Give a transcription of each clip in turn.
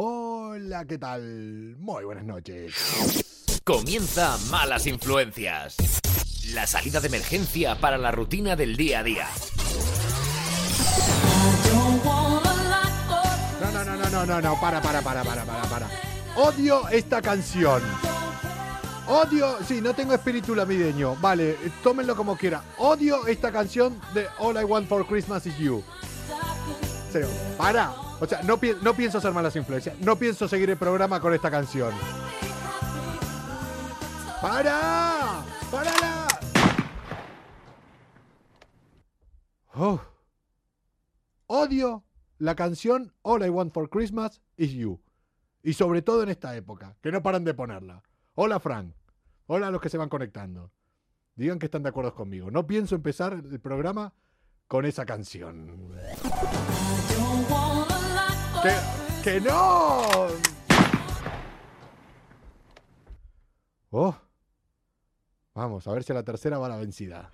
Hola, ¿qué tal? Muy buenas noches. Comienza Malas Influencias. La salida de emergencia para la rutina del día a día. No, no, no, no, no, no, no, para, para, para, para, para, para. Odio esta canción. Odio, sí, no tengo espíritu navideño. Vale, tómenlo como quiera. Odio esta canción de All I Want for Christmas is You. Serio, para. O sea, no, pi- no pienso hacer malas influencias. No pienso seguir el programa con esta canción. ¡Para! ¡Párala! Oh. Odio la canción All I Want for Christmas is You. Y sobre todo en esta época, que no paran de ponerla. Hola Frank. Hola a los que se van conectando. Digan que están de acuerdo conmigo. No pienso empezar el programa con esa canción. ¡Que, que no! Oh. Vamos, a ver si a la tercera va la vencida.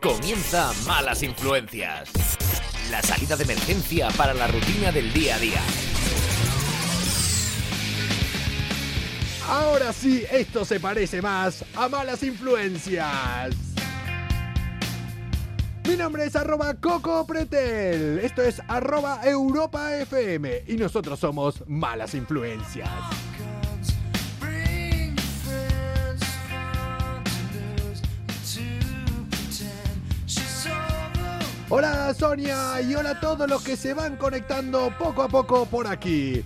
Comienza Malas Influencias. La salida de emergencia para la rutina del día a día. Ahora sí, esto se parece más a malas influencias. Mi nombre es arroba Coco Pretel. Esto es arroba Europa FM. Y nosotros somos malas influencias. Hola Sonia y hola a todos los que se van conectando poco a poco por aquí.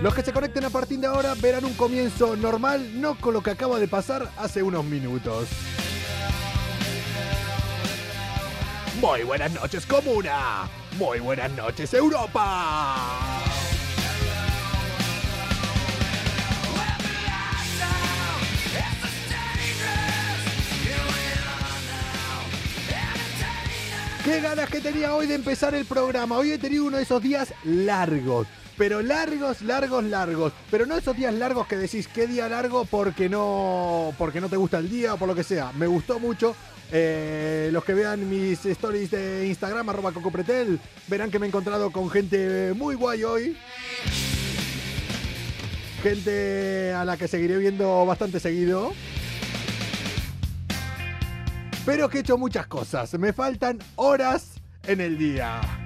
Los que se conecten a partir de ahora verán un comienzo normal, no con lo que acaba de pasar hace unos minutos. Muy buenas noches comuna. Muy buenas noches Europa. Qué ganas que tenía hoy de empezar el programa. Hoy he tenido uno de esos días largos. Pero largos, largos, largos. Pero no esos días largos que decís qué día largo porque no, porque no te gusta el día o por lo que sea. Me gustó mucho. Eh, los que vean mis stories de Instagram, arroba cocopretel, verán que me he encontrado con gente muy guay hoy. Gente a la que seguiré viendo bastante seguido. Pero que he hecho muchas cosas. Me faltan horas en el día.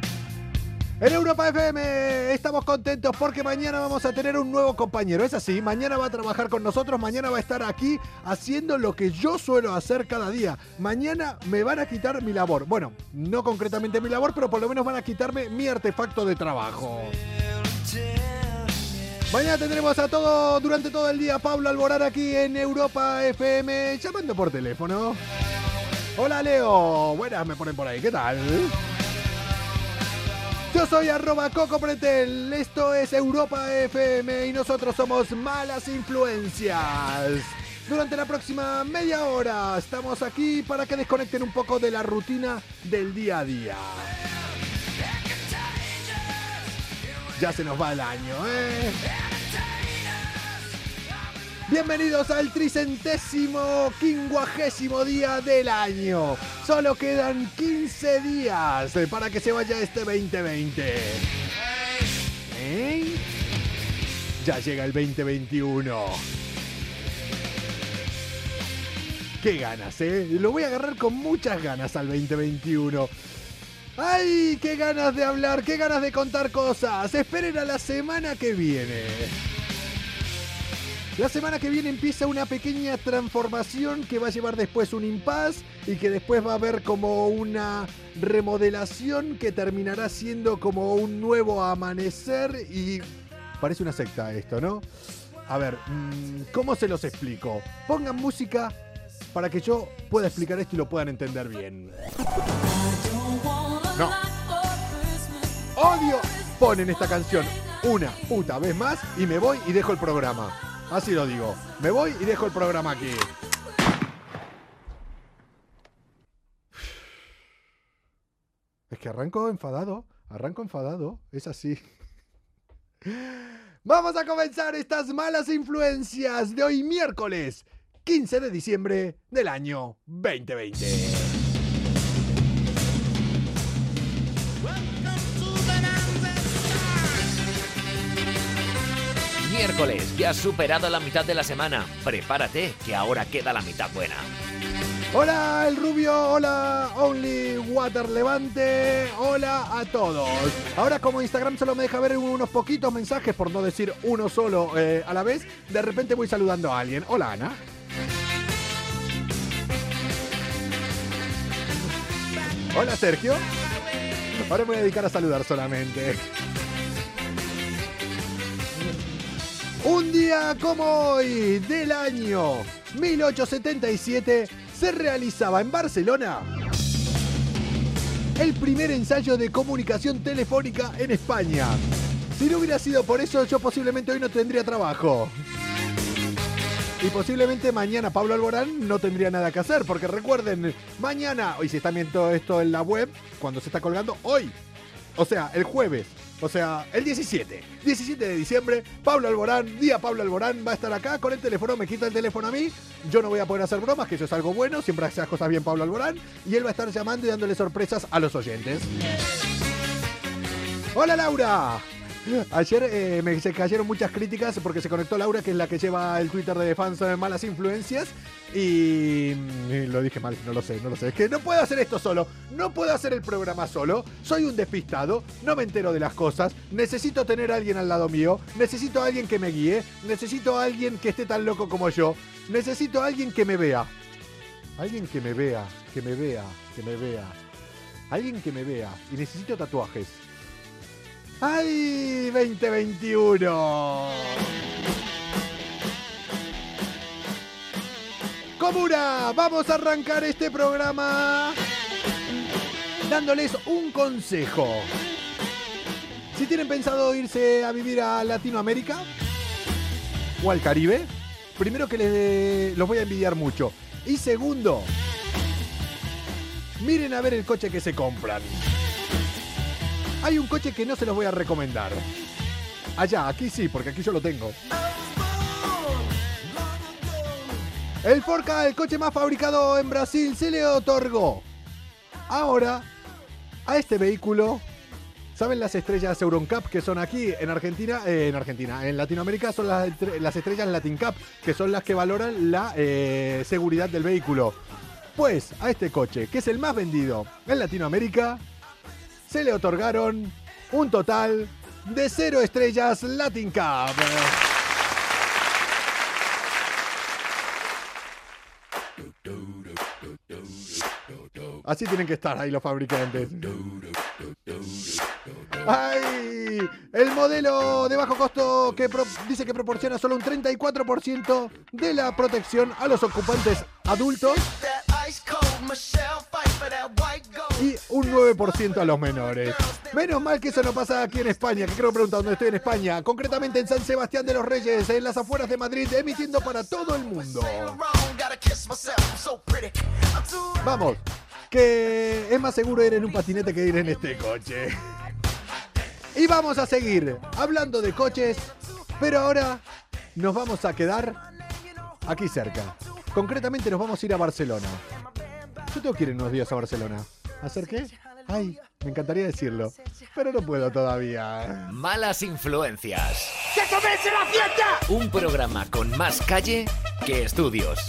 En Europa FM estamos contentos porque mañana vamos a tener un nuevo compañero. Es así, mañana va a trabajar con nosotros, mañana va a estar aquí haciendo lo que yo suelo hacer cada día. Mañana me van a quitar mi labor. Bueno, no concretamente mi labor, pero por lo menos van a quitarme mi artefacto de trabajo. Mañana tendremos a todo, durante todo el día, Pablo Alborar aquí en Europa FM, llamando por teléfono. Hola Leo, buenas me ponen por ahí, ¿qué tal? Yo soy arroba Coco Pretel, esto es Europa FM y nosotros somos Malas Influencias. Durante la próxima media hora estamos aquí para que desconecten un poco de la rutina del día a día. Ya se nos va el año, ¿eh? Bienvenidos al tricentésimo quincuagésimo día del año. Solo quedan 15 días para que se vaya este 2020. ¿Eh? Ya llega el 2021. Qué ganas, ¿eh? Lo voy a agarrar con muchas ganas al 2021. ¡Ay! ¡Qué ganas de hablar! ¡Qué ganas de contar cosas! Esperen a la semana que viene. La semana que viene empieza una pequeña transformación que va a llevar después un impas y que después va a haber como una remodelación que terminará siendo como un nuevo amanecer y parece una secta esto, ¿no? A ver, mm, ¿cómo se los explico? Pongan música para que yo pueda explicar esto y lo puedan entender bien. No. Odio. Ponen esta canción una puta vez más y me voy y dejo el programa. Así lo digo. Me voy y dejo el programa aquí. Es que arranco enfadado. Arranco enfadado. Es así. Vamos a comenzar estas malas influencias de hoy miércoles 15 de diciembre del año 2020. Miércoles, ya has superado la mitad de la semana. Prepárate, que ahora queda la mitad buena. Hola el rubio, hola Only Water Levante, hola a todos. Ahora como Instagram solo me deja ver unos poquitos mensajes, por no decir uno solo eh, a la vez, de repente voy saludando a alguien. Hola Ana. Hola Sergio. Ahora me voy a dedicar a saludar solamente. Un día como hoy del año 1877 se realizaba en Barcelona el primer ensayo de comunicación telefónica en España. Si no hubiera sido por eso, yo posiblemente hoy no tendría trabajo. Y posiblemente mañana Pablo Alborán no tendría nada que hacer, porque recuerden, mañana, hoy si están viendo esto en la web, cuando se está colgando, hoy, o sea, el jueves, o sea, el 17, 17 de diciembre, Pablo Alborán, día Pablo Alborán, va a estar acá con el teléfono, me quita el teléfono a mí, yo no voy a poder hacer bromas, que eso es algo bueno, siempre hace las cosas bien Pablo Alborán, y él va a estar llamando y dándole sorpresas a los oyentes. Hola Laura. Ayer eh, me cayeron muchas críticas porque se conectó Laura, que es la que lleva el Twitter de fans de malas influencias. Y, y lo dije mal, no lo sé, no lo sé. Es que no puedo hacer esto solo, no puedo hacer el programa solo. Soy un despistado, no me entero de las cosas. Necesito tener a alguien al lado mío, necesito a alguien que me guíe, necesito a alguien que esté tan loco como yo, necesito a alguien que me vea. Alguien que me vea, que me vea, que me vea. Alguien que me vea. Y necesito tatuajes. ¡Ay! 2021. Comuna, vamos a arrancar este programa dándoles un consejo. Si tienen pensado irse a vivir a Latinoamérica o al Caribe, primero que les los voy a envidiar mucho. Y segundo, miren a ver el coche que se compran. Hay un coche que no se los voy a recomendar. Allá, aquí sí, porque aquí yo lo tengo. El Ford Ka, el coche más fabricado en Brasil, se le otorgó. Ahora, a este vehículo, ¿saben las estrellas Euroncap que son aquí en Argentina? Eh, en Argentina, en Latinoamérica son las, las estrellas Latin Cup, que son las que valoran la eh, seguridad del vehículo. Pues a este coche, que es el más vendido en Latinoamérica, se le otorgaron un total de cero estrellas Latin Cup. Así tienen que estar ahí los fabricantes. ¡Ay! El modelo de bajo costo que dice que proporciona solo un 34% de la protección a los ocupantes adultos un 9% a los menores. Menos mal que eso no pasa aquí en España, que creo preguntar dónde estoy en España, concretamente en San Sebastián de los Reyes, en las afueras de Madrid, emitiendo para todo el mundo. Vamos, que es más seguro ir en un patinete que ir en este coche. Y vamos a seguir hablando de coches, pero ahora nos vamos a quedar aquí cerca. Concretamente nos vamos a ir a Barcelona. Yo tengo que ir unos días a Barcelona. ¿Hacer qué? Ay, me encantaría decirlo, pero no puedo todavía. Malas influencias. ¡Que comience la fiesta! Un programa con más calle que estudios.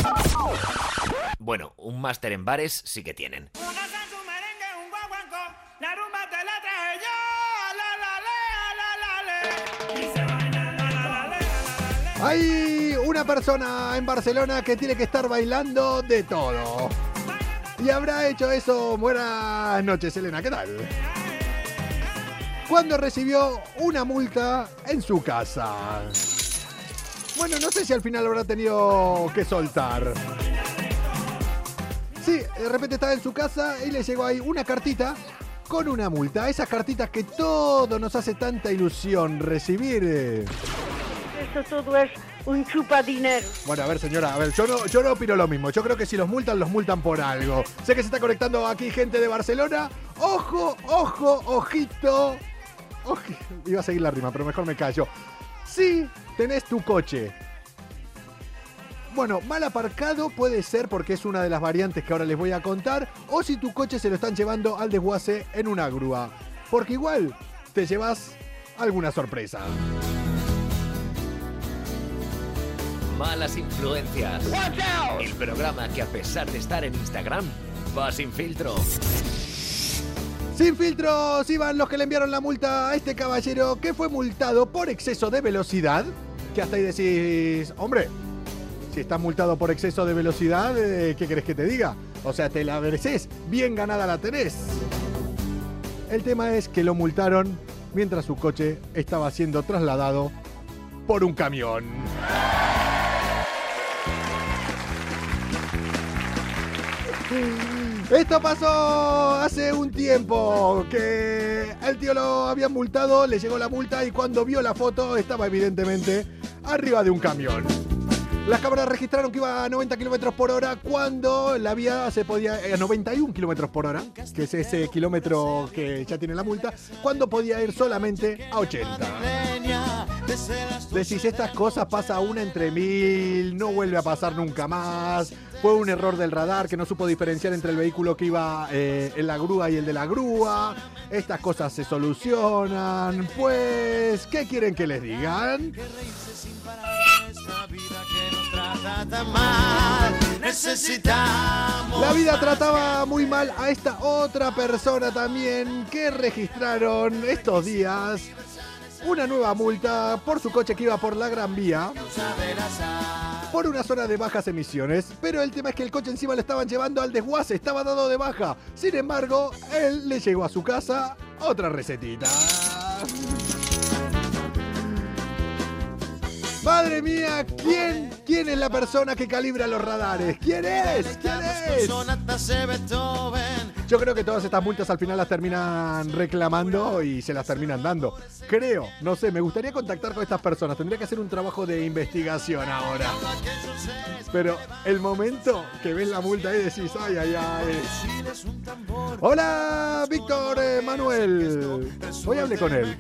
Bueno, un máster en bares sí que tienen. Hay una persona en Barcelona que tiene que estar bailando de todo. Y habrá hecho eso. Buenas noches, Elena, ¿qué tal? Cuando recibió una multa en su casa. Bueno, no sé si al final habrá tenido que soltar. Sí, de repente estaba en su casa y le llegó ahí una cartita con una multa. Esas cartitas que todo nos hace tanta ilusión recibir. Eso todo es un chupadinero. Bueno, a ver, señora, a ver, yo no, yo no opino lo mismo. Yo creo que si los multan, los multan por algo. Sé que se está conectando aquí gente de Barcelona. Ojo, ojo, ojito. Oji- Iba a seguir la rima, pero mejor me callo. Si tenés tu coche. Bueno, mal aparcado puede ser porque es una de las variantes que ahora les voy a contar. O si tu coche se lo están llevando al desguace en una grúa. Porque igual te llevas alguna sorpresa. Malas Influencias. El programa que a pesar de estar en Instagram, va sin filtro. Sin filtros iban los que le enviaron la multa a este caballero que fue multado por exceso de velocidad. Que hasta ahí decís, hombre, si estás multado por exceso de velocidad, eh, ¿qué querés que te diga? O sea, te la mereces, bien ganada la tenés. El tema es que lo multaron mientras su coche estaba siendo trasladado por un camión. Esto pasó hace un tiempo que el tío lo habían multado, le llegó la multa y cuando vio la foto estaba evidentemente arriba de un camión. Las cámaras registraron que iba a 90 kilómetros por hora cuando la vía se podía. a 91 kilómetros por hora, que es ese kilómetro que ya tiene la multa, cuando podía ir solamente a 80. Decís, estas cosas pasa una entre mil, no vuelve a pasar nunca más. Fue un error del radar que no supo diferenciar entre el vehículo que iba eh, en la grúa y el de la grúa. Estas cosas se solucionan. Pues, ¿qué quieren que les digan? La vida trataba muy mal a esta otra persona también que registraron estos días una nueva multa por su coche que iba por la Gran Vía por una zona de bajas emisiones. Pero el tema es que el coche encima le estaban llevando al desguace, estaba dado de baja. Sin embargo, él le llegó a su casa otra recetita. Madre mía, ¿quién, ¿quién es la persona que calibra los radares? ¿Quién es? ¿Quién es? Yo creo que todas estas multas al final las terminan reclamando y se las terminan dando. Creo, no sé, me gustaría contactar con estas personas. Tendría que hacer un trabajo de investigación ahora. Pero el momento que ves la multa y decís, ay, ay, ay. Hola, Víctor eh, Manuel. Hoy hablé con él.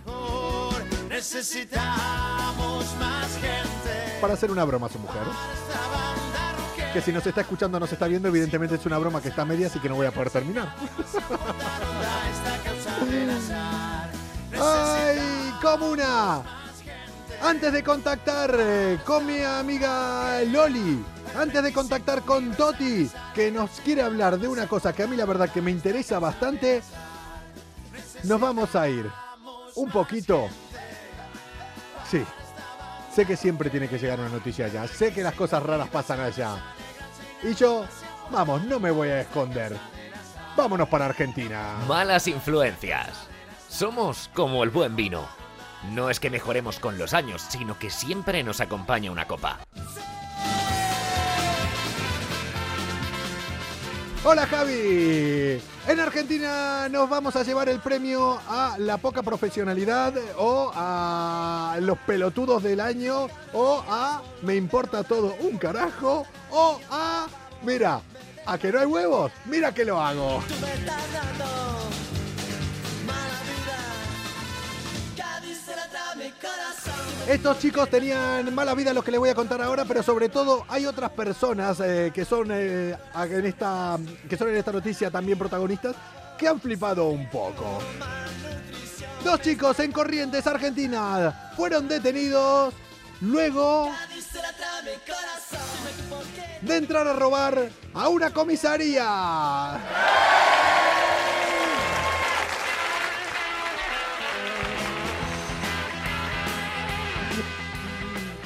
Necesitamos más gente. Para hacer una broma a su mujer. Que si nos está escuchando, nos está viendo, evidentemente es una broma que está a medias y que no voy a poder terminar. ¡Ay, comuna! Antes de contactar eh, con mi amiga Loli, antes de contactar con Toti, que nos quiere hablar de una cosa que a mí la verdad que me interesa bastante, nos vamos a ir un poquito Sí. Sé que siempre tiene que llegar una noticia allá. Sé que las cosas raras pasan allá. Y yo, vamos, no me voy a esconder. Vámonos para Argentina. Malas influencias. Somos como el buen vino. No es que mejoremos con los años, sino que siempre nos acompaña una copa. Hola Javi. En Argentina nos vamos a llevar el premio a la poca profesionalidad o a los pelotudos del año o a me importa todo un carajo o a mira, a que no hay huevos, mira que lo hago. Estos chicos tenían mala vida lo que les voy a contar ahora, pero sobre todo hay otras personas eh, que son eh, en esta que son en esta noticia también protagonistas que han flipado un poco. Dos chicos en Corrientes, Argentina, fueron detenidos luego de entrar a robar a una comisaría.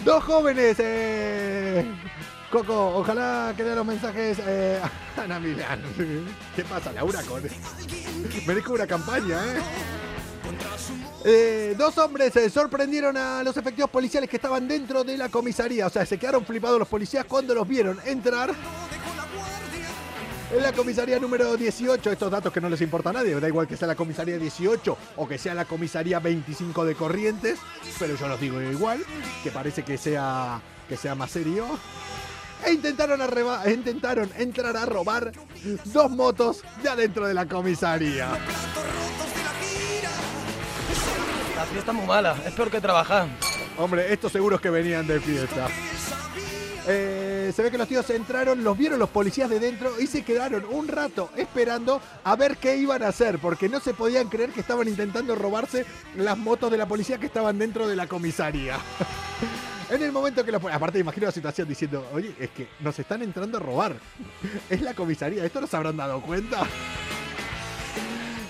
Dos jóvenes. Eh, Coco, ojalá que los mensajes eh, Ana Milán. ¿Qué pasa, Laura? Con... Merezco una campaña, ¿eh? eh dos hombres se sorprendieron a los efectivos policiales que estaban dentro de la comisaría. O sea, se quedaron flipados los policías cuando los vieron entrar en la comisaría número 18, estos datos que no les importa a nadie, da igual que sea la comisaría 18 o que sea la comisaría 25 de Corrientes, pero yo los digo igual, que parece que sea, que sea más serio. E intentaron, intentaron entrar a robar dos motos de adentro de la comisaría. La fiesta es muy mala, es peor que trabajar. Hombre, estos seguros que venían de fiesta. Eh, se ve que los tíos entraron, los vieron los policías de dentro y se quedaron un rato esperando a ver qué iban a hacer, porque no se podían creer que estaban intentando robarse las motos de la policía que estaban dentro de la comisaría. En el momento que lo pone, aparte imagino la situación diciendo, oye, es que nos están entrando a robar. Es la comisaría, ¿esto nos habrán dado cuenta?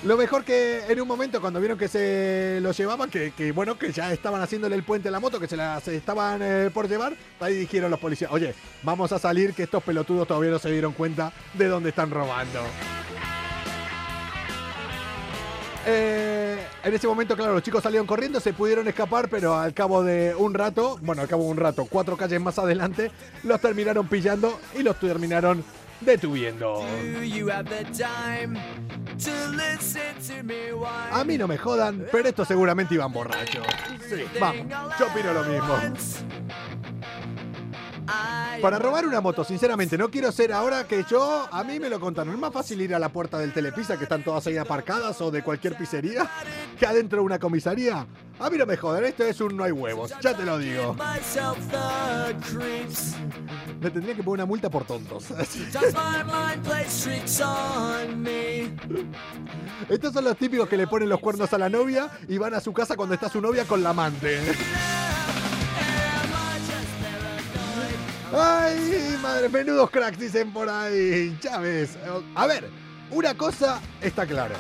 Lo mejor que en un momento cuando vieron que se lo llevaban, que, bueno, que ya estaban haciéndole el puente a la moto, que se las estaban eh, por llevar, ahí dijeron los policías, oye, vamos a salir que estos pelotudos todavía no se dieron cuenta de dónde están robando. Eh, en ese momento, claro, los chicos salieron corriendo, se pudieron escapar, pero al cabo de un rato, bueno, al cabo de un rato, cuatro calles más adelante, los terminaron pillando y los terminaron detuviendo. A mí no me jodan, pero estos seguramente iban borrachos. Sí, vamos, yo opino lo mismo. Para robar una moto, sinceramente, no quiero ser ahora que yo, a mí me lo contaron. Es más fácil ir a la puerta del telepisa, que están todas ahí aparcadas, o de cualquier pizzería, que adentro de una comisaría. A mí no me jodan, esto es un no hay huevos, ya te lo digo. Me tendría que poner una multa por tontos. Estos son los típicos que le ponen los cuernos a la novia y van a su casa cuando está su novia con la amante. Ay, madre, menudos cracks dicen por ahí. Ves. A ver, una cosa está clara.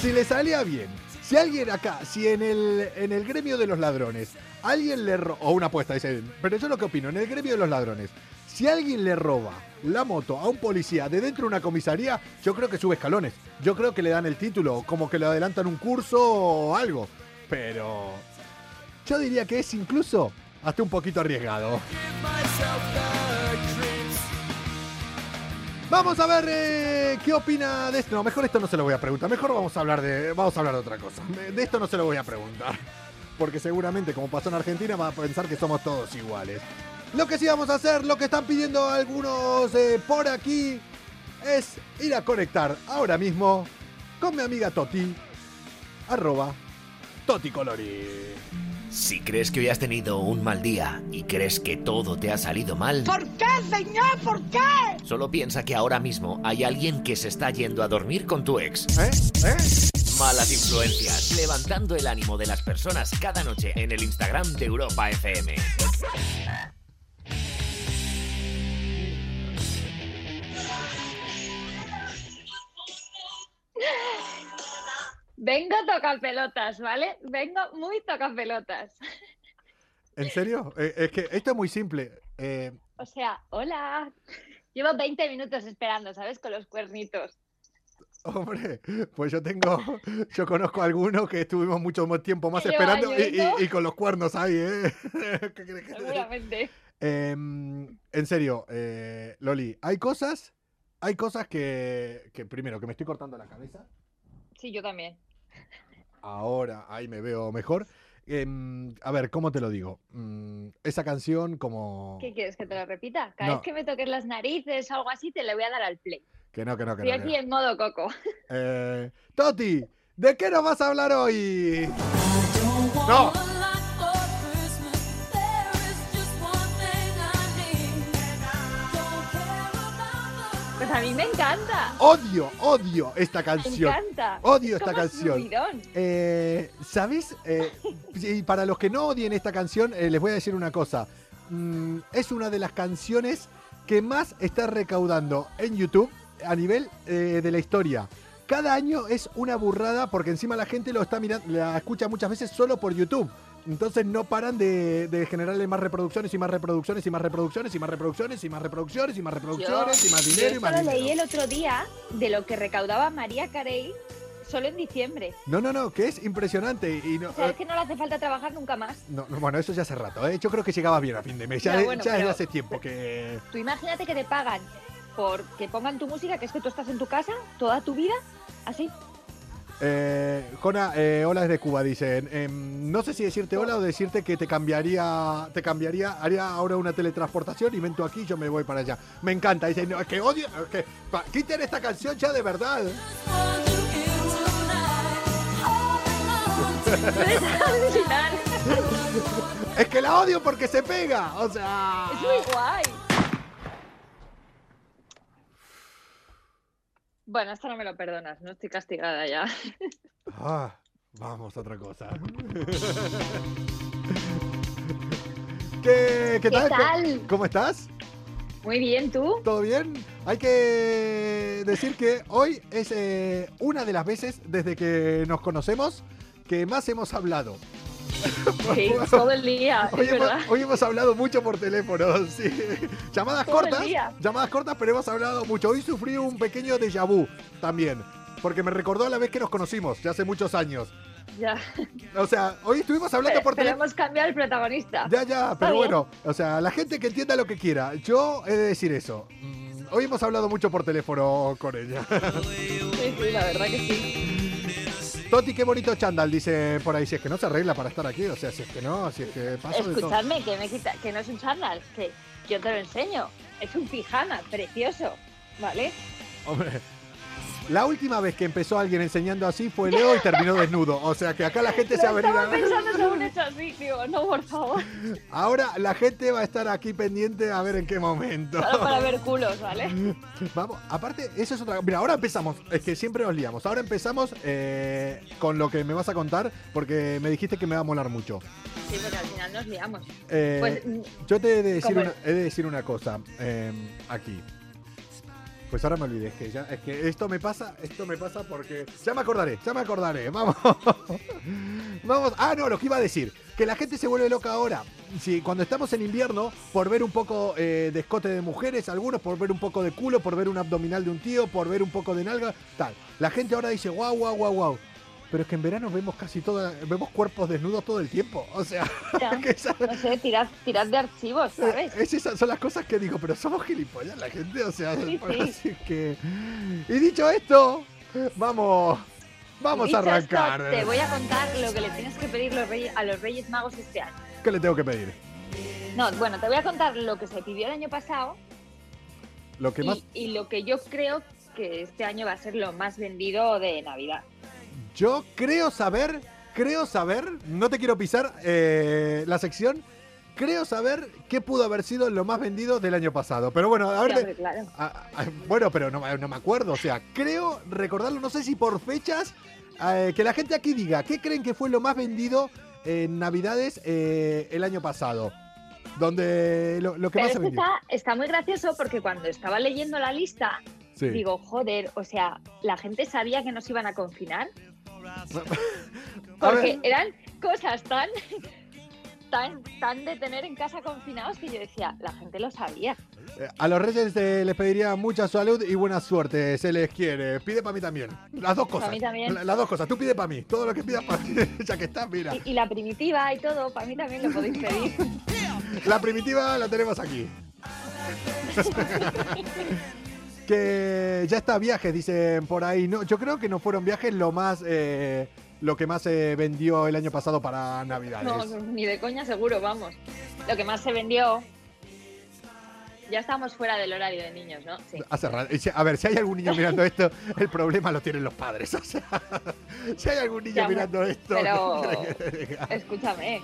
Si le salía bien, si alguien acá, si en el, en el gremio de los ladrones, alguien le roba, o una apuesta, dicen, pero yo lo que opino, en el gremio de los ladrones, si alguien le roba la moto a un policía de dentro de una comisaría, yo creo que sube escalones. Yo creo que le dan el título, como que le adelantan un curso o algo. Pero yo diría que es incluso hasta un poquito arriesgado. Vamos a ver eh, qué opina de esto. No, mejor esto no se lo voy a preguntar. Mejor vamos a hablar de, vamos a hablar de otra cosa. De esto no se lo voy a preguntar. Porque seguramente, como pasó en Argentina, va a pensar que somos todos iguales. Lo que sí vamos a hacer, lo que están pidiendo algunos eh, por aquí, es ir a conectar ahora mismo con mi amiga Toti, arroba Toti Colori. Si crees que hoy has tenido un mal día y crees que todo te ha salido mal, ¿Por qué, señor? ¿Por qué? solo piensa que ahora mismo hay alguien que se está yendo a dormir con tu ex. ¿Eh? ¿Eh? Malas influencias, levantando el ánimo de las personas cada noche en el Instagram de Europa FM. Vengo toca pelotas, ¿vale? Vengo muy toca pelotas. ¿En serio? Eh, es que esto es muy simple. Eh, O sea, hola. Llevo 20 minutos esperando, ¿sabes? Con los cuernitos. hombre, pues yo tengo, yo conozco a algunos que estuvimos mucho más tiempo más esperando y, con los cuernos ahí, ¿eh? ¿Qué querés que? Seguramente. Em, en serio, eh, Loli, hay cosas, hay cosas que, que primero, que me estoy cortando la cabeza. Sí, yo también. Ahora, ahí me veo mejor. Em, a ver, ¿cómo te lo digo? Mm, esa canción como... ¿Qué quieres que te lo repita? Cada No. vez que me toques las narices o algo así, te le voy a dar al play. Que no, que no, que Estoy no. que aquí no. en modo coco. Eh, Toti, ¿de qué nos vas a hablar hoy? No. Mí me encanta. Odio, odio esta Me canción. encanta. Odio Es esta como canción. Eh, ¿Sabes? Eh, y para los que no odien esta canción, eh, les voy a decir una cosa. Mm, es una de las canciones que más está recaudando en YouTube a nivel eh, de la historia. Cada año es una burrada porque encima la gente lo está mirando, la escucha muchas veces solo por YouTube. Entonces no paran de, de generarle más reproducciones y más reproducciones y más reproducciones y más reproducciones y más reproducciones y más reproducciones y más dinero y Yo más dinero. leí el otro día de lo que recaudaba María Carey solo en diciembre. No, no, no, que es impresionante. Y no, O sea, es que no le hace falta trabajar nunca más. No, no, bueno, eso ya hace rato, ¿eh? Yo creo que llegaba bien a fin de mes. Ya, bueno, ya pero- hace tiempo que. Tú imagínate que te pagan por que pongan tu música, que es que tú estás en tu casa toda tu vida, así. Eh, Jona, eh, hola desde Cuba, dicen. Em, no sé si decirte hola o decirte que te cambiaría. Te cambiaría. Haría ahora una teletransportación y vento aquí y yo me voy para allá. Me encanta. Dicen, no, es que odio. es que, pa- quiten esta canción ya de verdad. Es que la odio porque se pega. O sea. Es muy guay. Bueno, esto no me lo perdonas, no estoy castigada ya. Ah, vamos a otra cosa. ¿Qué, qué ¿Qué tal? tal? ¿Cómo estás? Muy bien, ¿tú? ¿Todo bien? Hay que decir que hoy es eh, una de las veces desde que nos conocemos que más hemos hablado. Sí, todo el día, Hoy es hemos, verdad. hoy hemos hablado mucho por teléfono, sí. Llamadas Todo cortas, llamadas cortas, pero hemos hablado mucho. Hoy sufrí un pequeño déjà vu también, porque me recordó a la vez que nos conocimos, ya hace muchos años. Ya. O sea, hoy estuvimos hablando Pero, por pero teléfono. hemos cambiado el protagonista. Ya, ya, pero bueno, o sea, la gente que entienda lo que quiera. Yo he de decir eso. Mm, Hoy hemos hablado mucho por teléfono con ella. Sí, sí, la verdad que sí. Toti, qué bonito chándal, dice por ahí. Si es que no se arregla para estar aquí, o sea, si es que no, si es que de todo. Escuchadme, que, me quita, que no es un chándal, que yo te lo enseño. Es un pijama precioso, ¿vale? Hombre, la última vez que empezó alguien enseñando así fue Leo y terminó desnudo. O sea, que acá la gente se va a venir estaba a... pensando según hecho así, digo, no, por favor. Ahora la gente va a estar aquí pendiente a ver en qué momento. Solo para ver culos, ¿vale? Vamos, aparte, eso es otra Mira, ahora empezamos. Es que siempre nos liamos. Ahora empezamos eh, con lo que me vas a contar, porque me dijiste que me va a molar mucho. Sí, porque al final nos liamos. Eh, Pues, yo te he de decir, ¿cómo una, he de decir una cosa eh, aquí. Pues ahora me olvidé, es que, ya, es que esto me pasa, esto me pasa porque... Ya me acordaré, ya me acordaré, vamos. vamos, ah, no, lo que iba a decir, que la gente se vuelve loca ahora. Sí, cuando estamos en invierno, por ver un poco eh, de escote de mujeres, algunos por ver un poco de culo, por ver un abdominal de un tío, por ver un poco de nalga, tal. La gente ahora dice, guau, guau, guau, guau. Pero es que en verano vemos casi todo, vemos cuerpos desnudos todo el tiempo. O sea, ya, que esa- no sé, tirad, tirad de archivos, ¿sabes? eh, es- esas son las cosas que digo, pero somos gilipollas la gente, o sea, Sí, que... Y dicho esto, vamos, vamos Dicho a arrancar. esto, te voy a contar lo que le tienes que pedir los reyes- a los Reyes Magos este año. ¿Qué le tengo que pedir? No, bueno, te voy a contar lo que se pidió el año pasado Lo que más... y, y lo que yo creo que este año va a ser lo más vendido de Navidad. Yo creo saber, creo saber, no te quiero pisar eh, la sección, creo saber qué pudo haber sido lo más vendido del año pasado. Pero bueno, a ver... Sí, claro. Bueno, pero no, no me acuerdo. O sea, creo recordarlo, no sé si por fechas, eh, que la gente aquí diga, ¿qué creen que fue lo más vendido en Navidades eh, el año pasado? Donde lo, lo que Pero más es se que vendió. está, está muy gracioso porque cuando estaba leyendo la lista, Sí. digo, joder, o sea, la gente sabía que nos iban a confinar. Porque eran cosas tan, tan, tan de tener en casa confinados que yo decía, la gente lo sabía. eh, a los reyes eh, les pediría mucha salud y buena suerte. Se les quiere. Pide para mí también. Las dos cosas. mí también. La- Las dos cosas. Tú pide para mí. Todo lo que pidas para mí. ya que estás, mira. Y, y la primitiva y todo, para mí también lo podéis pedir. La primitiva la tenemos aquí. Que ya está viajes, dicen por ahí. No, yo creo que no fueron viajes lo más eh, lo que más se vendió el año pasado para Navidades. No, ni de coña seguro, vamos. Lo que más se vendió. Ya estamos fuera del horario de niños, ¿no? Sí. Hace ra- y si- A ver, si hay algún niño mirando esto, el problema lo tienen los padres. O sea, si hay algún niño Ya, mirando esto. pero- ¿qué quiere que te diga? Escúchame,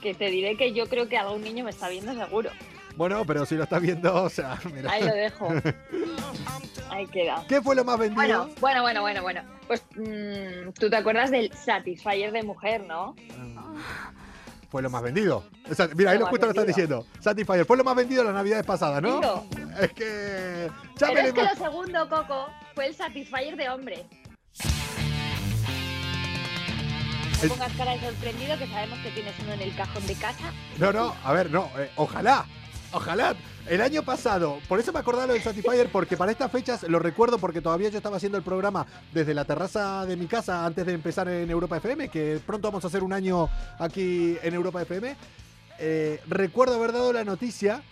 que te diré que yo creo que algún niño me está viendo seguro. Bueno, pero si lo estás viendo, o sea, mira. Ahí lo dejo. Ahí queda. ¿Qué fue lo más vendido? Bueno, bueno, bueno, bueno, bueno. Pues mm, tú te acuerdas del Satisfyer de mujer, ¿no? Fue lo más vendido. O sea, mira, ahí Lo lo justo lo estás vendido. diciendo. Satisfyer. Fue lo más vendido las navidades pasadas, ¿no? Es que. Pero Chámele es que lo segundo, Coco, fue el Satisfyer de hombre. No pongas cara de sorprendido que sabemos que tienes uno en el cajón de casa. No, no, a ver, no. eh, ojalá. Ojalá. El año pasado, por eso me acordaba lo del Satisfyer, porque para estas fechas lo recuerdo porque todavía yo estaba haciendo el programa desde la terraza de mi casa antes de empezar en Europa FM, que pronto vamos a hacer un año aquí en Europa FM. Eh, recuerdo haber dado la noticia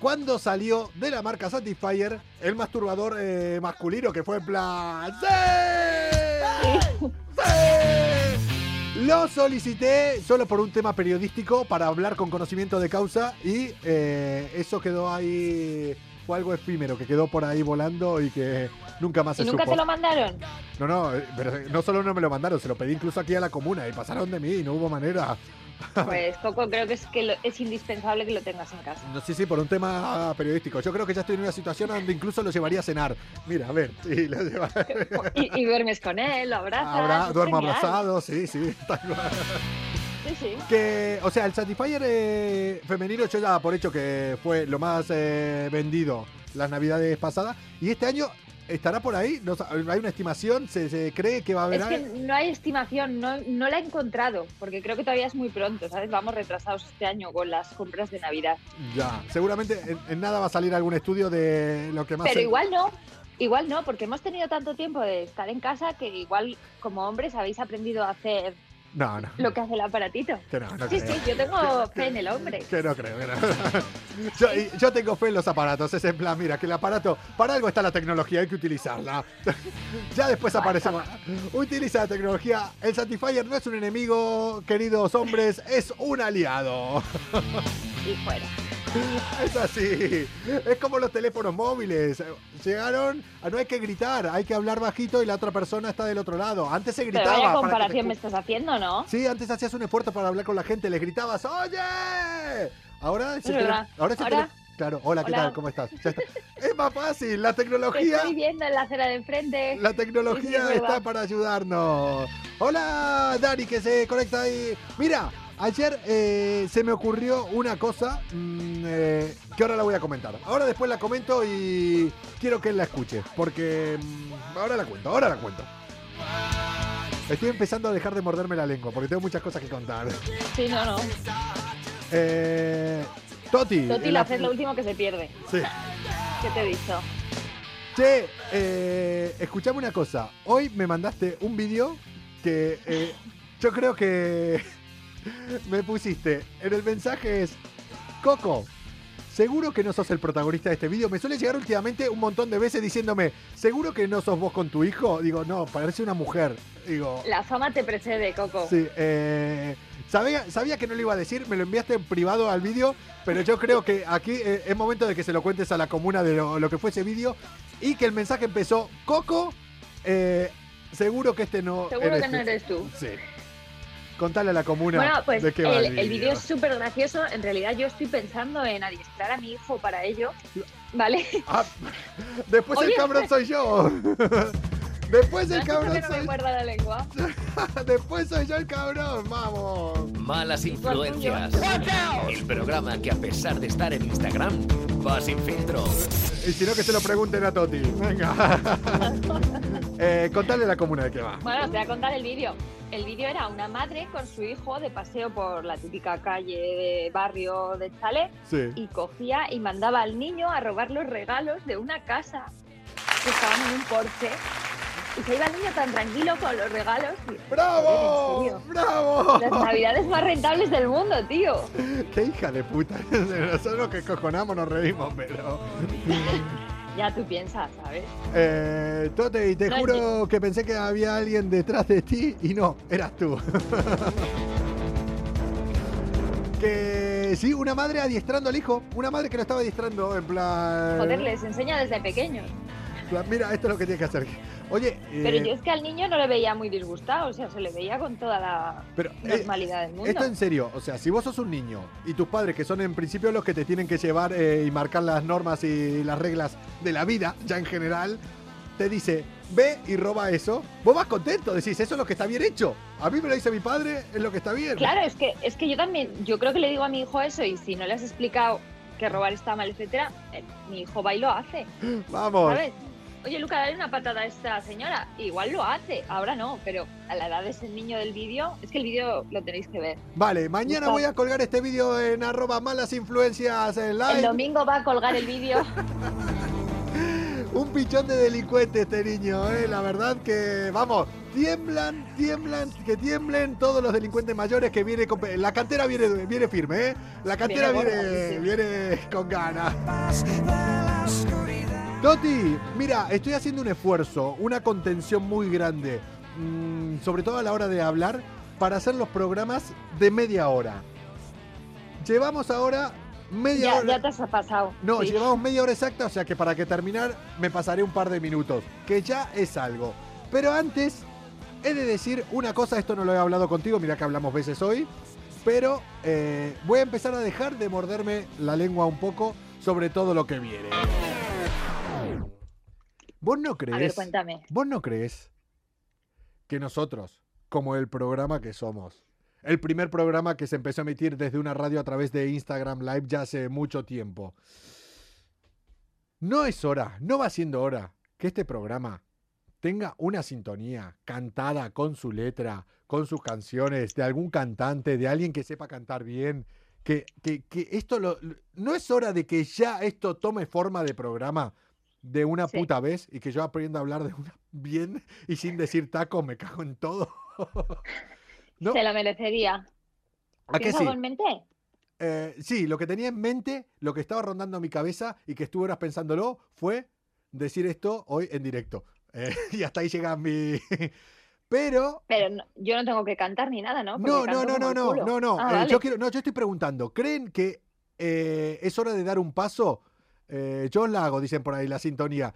cuando salió de la marca Satisfyer el masturbador eh, masculino, que fue en plan. ¡Sí! Lo solicité solo por un tema periodístico para hablar con conocimiento de causa y eh, eso quedó ahí. Fue algo efímero que quedó por ahí volando y que nunca más ¿Y se nunca supo. te lo mandaron? No, no, eh, pero no solo no me lo mandaron, se lo pedí incluso aquí a la comuna y pasaron de mí y no hubo manera. Pues Coco, creo que es que lo- es indispensable que lo tengas en casa. No, sí, sí, por un tema periodístico. Yo creo que ya estoy en una situación donde incluso lo llevaría a cenar. Mira, a ver, sí, lo lleva. Y, y duermes con él, lo abrazas. Ahora duermo genial. abrazado, sí, sí, tal cual. Sí, sí. Que, o sea, el Satisfyer eh, femenino yo ya por hecho que fue lo más eh, vendido las navidades pasadas. Y este año estará por ahí. No hay una estimación, se, se cree que va a haber. Es que algo? no hay estimación, no, no la he encontrado, porque creo que todavía es muy pronto, ¿sabes? Vamos retrasados este año con las compras de Navidad. Ya, seguramente en, en nada va a salir algún estudio de lo que más. Pero se- igual no, igual no, porque hemos tenido tanto tiempo de estar en casa que igual como hombres habéis aprendido a hacer No, no. lo que hace el aparatito. Que no, no Sí, creo. sí, yo tengo fe en el hombre. Que no creo, que no. Yo, yo tengo fe en los aparatos. Es en plan, mira, que el aparato, para algo está la tecnología, hay que utilizarla. ya después aparecemos. Utiliza la tecnología. El Satisfyer no es un enemigo, queridos hombres, es un aliado. Y fuera. Es así. Es como los teléfonos móviles. Llegaron, a no hay que gritar, hay que hablar bajito y la otra persona está del otro lado. Antes se Pero gritaba. para te comparación me estás haciendo, ¿no? Sí, antes hacías un esfuerzo para hablar con la gente, les gritabas, ¡Oye! Ahora verdad. tele- ahora ese Ahora- Claro, hola, ¿qué tal? ¿Cómo estás? Ya está. Es más fácil, la Te tecnología. estoy viendo en la acera de enfrente. La tecnología sí, está para ayudarnos. Hola, Dani, que se conecta ahí. Mira, ayer eh, se me ocurrió una cosa mm, eh, que ahora la voy a comentar. Ahora después la comento y quiero que él la escuche. Porque mm, ahora la cuento, ahora la cuento. Estoy empezando a dejar de morderme la lengua porque tengo muchas cosas que contar. Sí, no, no. Eh, Toti. Toti, la- hacer lo último que se pierde. Sí. ¿Qué te he dicho? Che, eh, escuchame una cosa. Hoy me mandaste un vídeo que yo creo que me pusiste. En el mensaje es, Coco, seguro que no sos el protagonista de este vídeo. Me suele llegar últimamente un montón de veces diciéndome, seguro que no sos vos con tu hijo. Digo, no, parece una mujer. Digo, La fama te precede, Coco. sí. eh, sabía, sabía que no lo iba a decir, me lo enviaste en privado al vídeo, pero yo creo que aquí eh, es momento de que se lo cuentes a la comuna de lo, lo que fue ese vídeo y que el mensaje empezó, Coco, eh, seguro que este no Seguro eres que no tú". eres tú. Sí. Contale a la comuna Bueno, pues de qué va el, el, el vídeo es súper gracioso. En realidad yo estoy pensando en adiestrar a mi hijo para ello. ¿Vale? Ah, después el Oye, cabrón soy yo. después ¿No el cabrón me soy muerda la lengua? Después soy yo el cabrón, vamos. Malas influencias. El programa que a pesar de estar en Instagram va sin filtro. Y si no, que se lo pregunten a Toti. Venga. eh, contale a la comuna de qué va. Bueno, os voy a contar el vídeo. El vídeo era una madre con su hijo de paseo por la típica calle de barrio de Chalet Sí. y cogía y mandaba al niño a robar los regalos de una casa que estaban en un porche. Y se iba el niño tan tranquilo con los regalos. ¡Bravo! ¡Bravo! Las navidades más rentables del mundo, tío. ¡Qué hija de puta! Nosotros que cojonamos nos reímos, pero. Ya tú piensas, ¿sabes? Eh, Tote, y te No, juro que pensé que había alguien detrás de ti y no, eras tú. que sí, una madre adiestrando al hijo. Una madre que lo estaba adiestrando en plan. Joder, les enseña desde pequeños. Mira, esto es lo que tienes que hacer. Oye, Pero eh, yo es que al niño no le veía muy disgustado, o sea, se le veía con toda la pero, eh, normalidad del mundo. Esto en serio, o sea, si vos sos un niño y tus padres, que son en principio los que te tienen que llevar eh, y marcar las normas y las reglas de la vida, ya en general, te dice, ve y roba eso, vos vas contento, decís, eso es lo que está bien hecho. A mí me lo dice mi padre, es lo que está bien. Claro, es que, es que yo también, yo creo que le digo a mi hijo eso y si no le has explicado que robar está mal, etcétera, mi hijo va y lo hace, Vamos. ¿sabes? Oye, Luca, dale una patada a esta señora. Igual lo hace, ahora no, pero a la edad de ese niño del vídeo, es que el vídeo lo tenéis que ver. Vale, mañana voy a colgar este vídeo en arroba malas influencias en El live. domingo va a colgar el vídeo. Un pichón de delincuente este niño, ¿eh? La verdad que, vamos, tiemblan, tiemblan, que tiemblen todos los delincuentes mayores que viene con... La cantera viene, viene firme, ¿eh? La cantera Viene viene, viene con ganas. Toti, mira, estoy haciendo un esfuerzo, una contención muy grande, mm, sobre todo a la hora de hablar, para hacer los programas de media hora. Llevamos ahora media ya, hora... ya te has pasado. No, Sí. llevamos media hora exacta, o sea que para que terminar me pasaré un par de minutos, que ya es algo. Pero antes, he de decir una cosa, esto no lo he hablado contigo, mira que hablamos veces hoy, pero eh, voy a empezar a dejar de morderme la lengua un poco sobre todo lo que viene. ¿Vos no A ver, crees? cuéntame. ¿Vos no crees que nosotros, como el programa que somos, el primer programa que se empezó a emitir desde una radio a través de Instagram Live ya hace mucho tiempo. No es hora, no va siendo hora que este programa tenga una sintonía cantada con su letra, con sus canciones, de algún cantante, de alguien que sepa cantar bien. Que, que, que esto lo- no es hora de que ya esto tome forma de programa de una Sí. puta vez y que yo aprenda a hablar de una bien y sin decir taco me cago en todo. ¿No? Se lo merecería. ¿A qué ¿Tienes sí? en mente? Eh, sí, lo que tenía en mente, lo que estaba rondando mi cabeza y que estuve horas pensándolo fue decir esto hoy en directo. Eh, y hasta ahí llega mi... Pero... Pero no- yo no tengo que cantar ni nada, ¿no? No, no, no, no, no, no, no. Ah, eh, vale. yo quiero, no, yo estoy preguntando, ¿creen que es hora de dar un paso? Eh, yo la hago, dicen por ahí, la sintonía.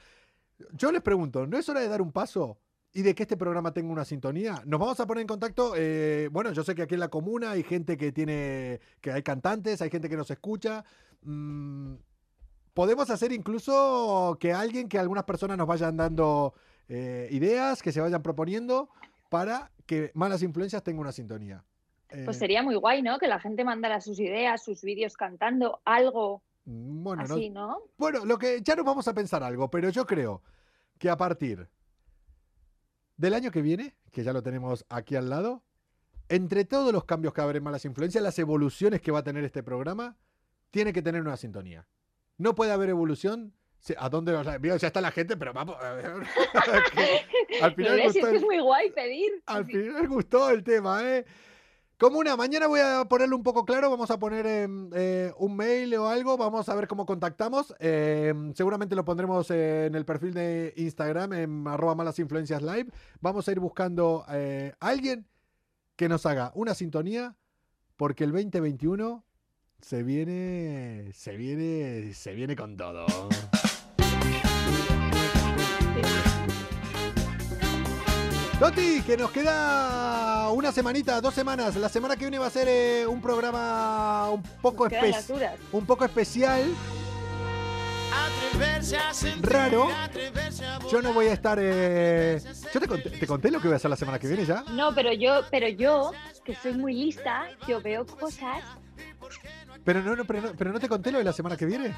Yo les pregunto, ¿no es hora de dar un paso y de que este programa tenga una sintonía? Nos vamos a poner en contacto. eh, bueno, yo sé que aquí en la comuna hay gente que tiene, que hay cantantes, hay gente que nos escucha. Mm, podemos hacer incluso que alguien, que algunas personas nos vayan dando eh, ideas, que se vayan proponiendo para que Malas Influencias tenga una sintonía. Pues Eh, sería muy guay, ¿no? Que la gente mandara sus ideas, sus vídeos cantando algo bueno, no- así, ¿no? Bueno, lo que ya nos vamos a pensar algo, pero yo creo que a partir del año que viene, que ya lo tenemos aquí al lado, entre todos los cambios que haber en malas influencias, las evoluciones que va a tener este programa, tiene que tener una sintonía. No puede haber evolución. ¿A dónde vas a- Mira, Ya está la gente, pero vamos. al ¿Lo final gustó el- es muy guay pedir. al final gustó el tema, ¿eh? Como una, mañana voy a ponerlo un poco claro, vamos a poner eh, un mail o algo, vamos a ver cómo contactamos. em, seguramente lo pondremos eh, en el perfil de Instagram, en arroba malas influencias live. Vamos a ir buscando eh, a alguien que nos haga una sintonía, porque el 2021 se viene, se viene, se viene con todo. Toti, que nos queda una semanita, dos semanas. La semana que viene va a ser eh, un programa un poco, Quedan las espe- duras. un poco especial. Raro. Yo no voy a estar. eh, ¿Yo te conté, te conté lo que voy a hacer la semana que viene ya? No, pero yo, pero yo, que soy muy lista, yo veo cosas. Pero no, no, pero no, pero no te conté lo de la semana que viene.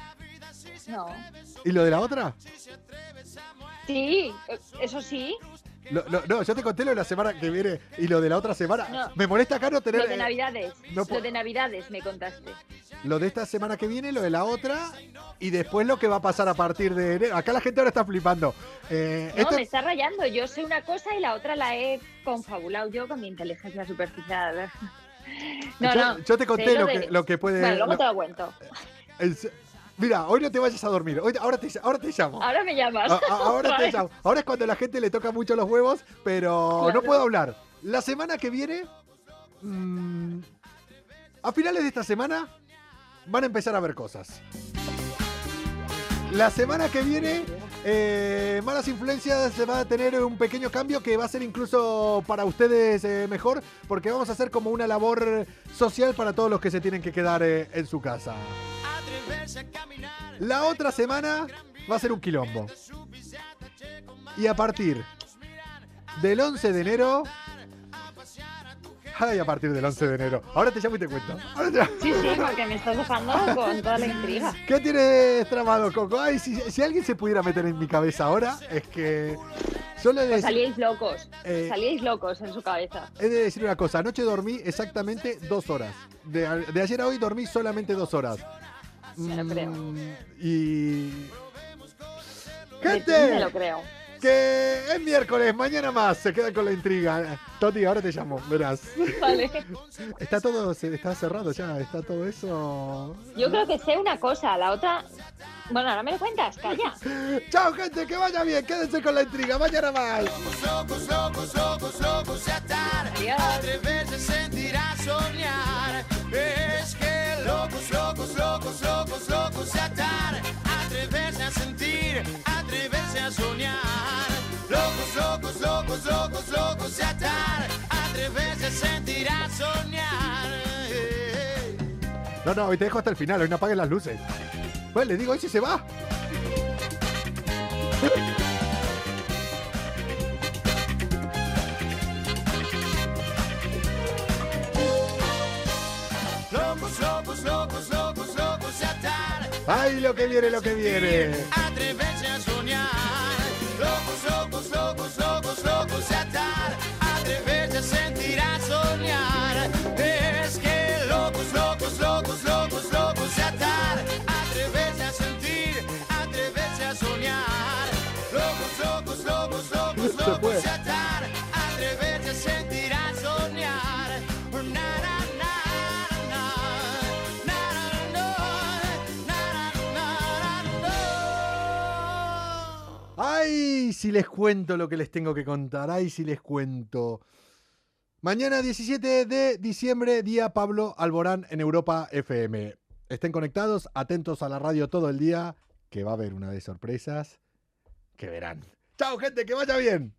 No. ¿Y lo de la otra? Sí, eh, eso sí. Lo- lo- no, yo te conté lo de la semana que viene y lo de la otra semana. No. Me molesta acá no tener. Lo de eh, Navidades. no Lo de Navidades me contaste. lo de esta semana que viene, lo de la otra y después lo que va a pasar a partir de enero. Acá la gente ahora está flipando. Eh, No, esto- me está rayando. Yo sé una cosa y la otra la he confabulado yo con mi inteligencia superficial. No, yo, no. yo te conté lo, que, lo que puede. Bueno, luego te lo cuento. Mira, hoy no te vayas a dormir. Hoy, ahora, te, ahora te llamo. Ahora me llamas. A- a- ahora te llamo. Ahora es cuando la gente le toca mucho los huevos, pero no puedo hablar. La semana que viene, mm, a finales de esta semana, van a empezar a ver cosas. La semana que viene, eh, Malas Influencias se va a tener un pequeño cambio que va a ser incluso para ustedes eh, mejor, porque vamos a hacer como una labor social para todos los que se tienen que quedar eh, en su casa. La otra semana va a ser un quilombo. Y a partir del 11 de enero. Ay, a partir del 11 de enero. Ahora te llamo y te cuento. Te- Sí, sí, porque me estás dejando con toda la intriga. ¿Qué tienes tramado, Coco? Ay, si, si alguien se pudiera meter en mi cabeza ahora, es que. Solo he de, decir, salíais locos. Eh, Salíais locos en su cabeza. he de decir una cosa. Anoche dormí exactamente dos horas. De, de ayer a hoy dormí solamente dos horas. Me lo creo. Mm, Y. ¡Gente! me lo creo. Que es miércoles, mañana más. Se quedan con la intriga. Toti, ahora te llamo, verás. Vale. Está todo, se- está cerrado ya, está todo eso. Yo creo que sé una cosa, la otra. Bueno, ahora me lo cuentas, calla. Chao, gente, que vaya bien, quédense con la intriga, mañana más. Locos, locos, locos, locos de atar. Adiós. Atreverse a sentir, a soñar. Es que locos, locos, locos, locos, locos Atreverse a sentir, a soñar. No, no, hoy te dejo hasta el final, hoy no apaguen las luces. Pues le digo, hoy sí se va. locos, locos, locos, locos, locos atar. ¡Ay, lo que viene, lo que viene! Atreverse a soñar. Locos, locos, locos, locos, locos atar. Atreverse a sentir, a soñar. Es que locos, locos, locos, locos, locos de atar. Atreverse a sentir, atreverse a soñar. Locos, locos, locos, locos, locos de atar. ¡Ay, si les cuento lo que les tengo que contar! ¡Ay, si les cuento! Mañana 17 de diciembre, día Pablo Alborán en Europa FM. Estén conectados, atentos a la radio todo el día, que va a haber una de sorpresas que verán. ¡Chao, gente! ¡Que vaya bien!